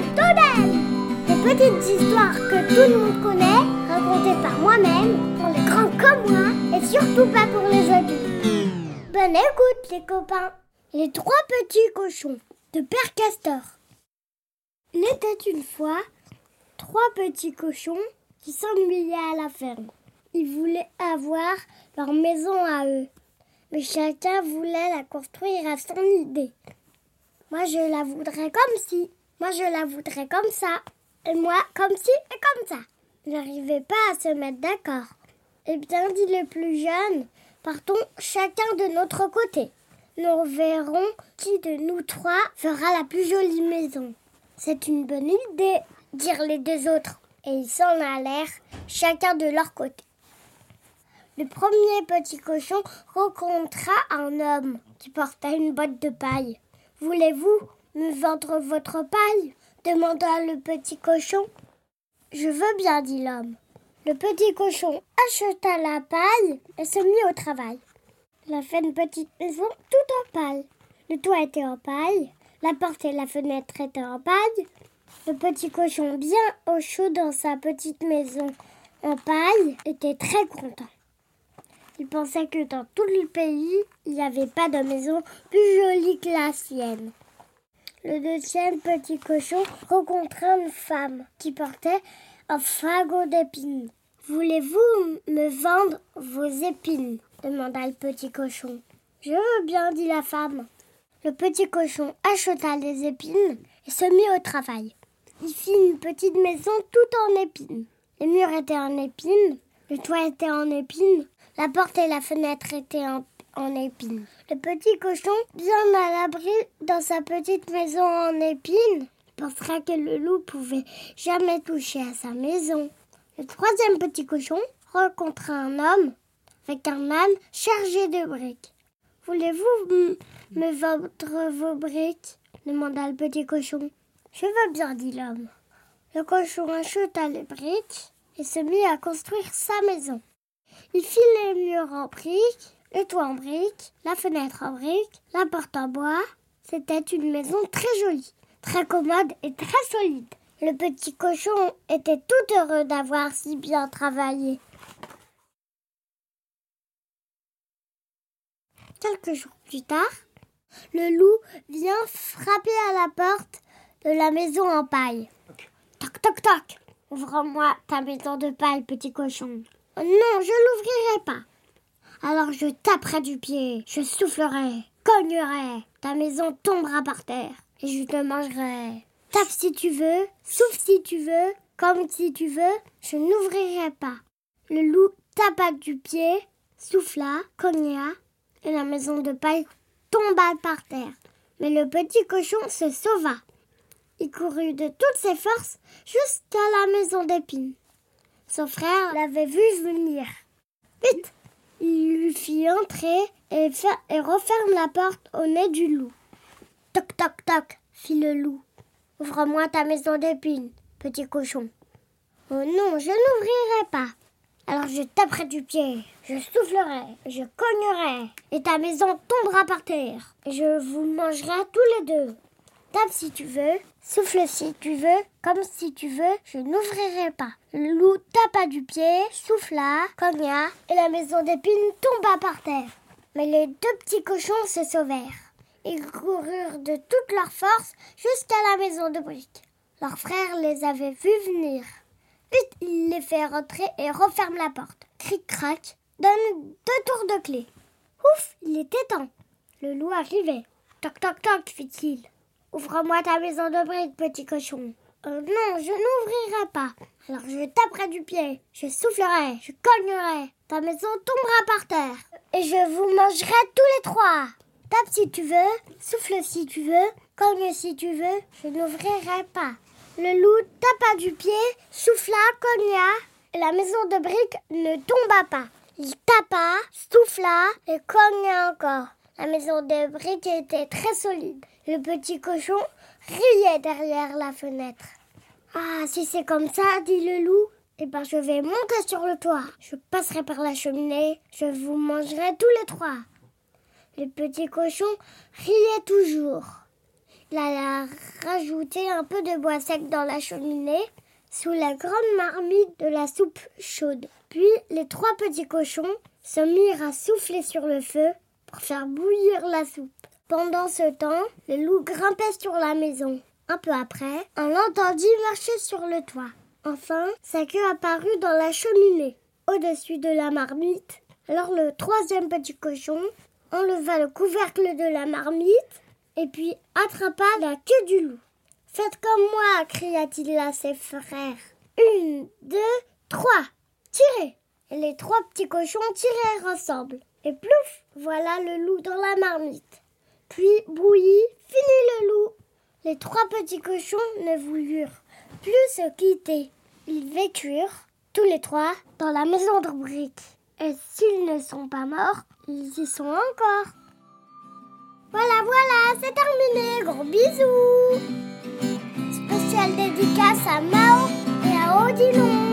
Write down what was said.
de Des petites histoires que tout le monde connaît, racontées par moi-même, pour les grands comme moi, et surtout pas pour les adultes. Bonne écoute les copains Les trois petits cochons de Père Castor. Il était une fois trois petits cochons qui s'ennuyaient à la ferme. Ils voulaient avoir leur maison à eux, mais chacun voulait la construire à son idée. Moi, je la voudrais comme si. Moi, je la voudrais comme ça. Et moi, comme si et comme ça. Ils n'arrivaient pas à se mettre d'accord. Eh bien, dit le plus jeune, partons chacun de notre côté. Nous verrons qui de nous trois fera la plus jolie maison. C'est une bonne idée, dirent les deux autres. Et ils s'en allèrent, chacun de leur côté. Le premier petit cochon rencontra un homme qui portait une boîte de paille. Voulez-vous me vendre votre paille demanda le petit cochon. Je veux bien, dit l'homme. Le petit cochon acheta la paille et se mit au travail. Il a fait une petite maison toute en paille. Le toit était en paille, la porte et la fenêtre étaient en paille. Le petit cochon, bien au chaud dans sa petite maison en paille, était très content. Il pensait que dans tout le pays, il n'y avait pas de maison plus jolie que la sienne. Le deuxième petit cochon rencontra une femme qui portait un fagot d'épines. Voulez-vous me vendre vos épines? demanda le petit cochon. Je veux bien, dit la femme. Le petit cochon acheta les épines et se mit au travail. Il fit une petite maison toute en épines. Les murs étaient en épines, le toit était en épines, la porte et la fenêtre étaient en, épines. Le petit cochon, bien à l'abri dans sa petite maison en épines, pensera que le loup pouvait jamais toucher à sa maison. Le troisième petit cochon rencontra un homme avec un âne chargé de briques. Voulez-vous me vendre vos briques? demanda le petit cochon. Je veux bien, dit l'homme. Le cochon acheta les briques et se mit à construire sa maison. Il fit les murs en briques, le toit en briques, la fenêtre en briques, la porte en bois. C'était une maison très jolie, très commode et très solide. Le petit cochon était tout heureux d'avoir si bien travaillé. Quelques jours plus tard, le loup vient frapper à la porte de la maison en paille. Toc toc toc Ouvre-moi ta maison de paille, petit cochon. Oh non, je l'ouvrirai pas. Alors je taperai du pied, je soufflerai, cognerai, ta maison tombera par terre et je te mangerai. Tape si tu veux, souffle si tu veux, comme si tu veux, je n'ouvrirai pas. Le loup tapa du pied, souffla, cogna, et la maison de paille tomba par terre. Mais le petit cochon se sauva. Il courut de toutes ses forces jusqu'à la maison d'épines. Son frère l'avait vu venir. Vite Il lui fit entrer et, referme la porte au nez du loup. Toc toc toc fit le loup. Ouvre-moi ta maison d'épines, petit cochon. Oh non, je n'ouvrirai pas. Alors je taperai du pied, je soufflerai, je cognerai, et ta maison tombera par terre. Je vous mangerai tous les deux. Tape si tu veux, souffle si tu veux, comme si tu veux, je n'ouvrirai pas. Le loup tapa du pied, souffla, cogna, et la maison d'épines tomba par terre. Mais les deux petits cochons se sauvèrent. Ils coururent de toute leur force jusqu'à la maison de briques. Leur frère les avait vus venir. Vite, il les fait rentrer et referme la porte. Cric-crac, donne deux tours de clé. Ouf, il était temps. Le loup arrivait. Toc toc toc, fit-il. Ouvre-moi ta maison de briques, petit cochon. Euh, non, je n'ouvrirai pas. Alors je taperai du pied, je soufflerai, je cognerai. Ta maison tombera par terre. Et je vous mangerai tous les trois. Tape si tu veux, souffle si tu veux, cogne si tu veux, je n'ouvrirai pas. Le loup tapa du pied, souffla, cogna, la maison de briques ne tomba pas. Il tapa, souffla et cogna encore. La maison de briques était très solide. Le petit cochon riait derrière la fenêtre. Ah, si c'est comme ça, dit le loup, eh ben je vais monter sur le toit. Je passerai par la cheminée, je vous mangerai tous les trois. Le petit cochon riait toujours. il a rajouté un peu de bois sec dans la cheminée sous la grande marmite de la soupe chaude. Puis les trois petits cochons se mirent à souffler sur le feu pour faire bouillir la soupe. Pendant ce temps, le loup grimpait sur la maison. Un peu après, on l'entendit marcher sur le toit. Enfin, sa queue apparut dans la cheminée, au-dessus de la marmite. Alors le troisième petit cochon enleva le couvercle de la marmite et puis attrapa la queue du loup. Faites comme moi, cria-t-il à ses frères. Une, deux, trois, tirez Et les trois petits cochons tirèrent ensemble. Et plouf, voilà le loup dans la marmite. Puis bouilli, fini le loup. Les trois petits cochons ne voulurent plus se quitter. Ils vécurent, tous les trois, dans la maison de briques. Et s'ils ne sont pas morts, ils y sont encore. Voilà, voilà, c'est terminé. Gros bisous. Spécial dédicace à Mao et à Odilon.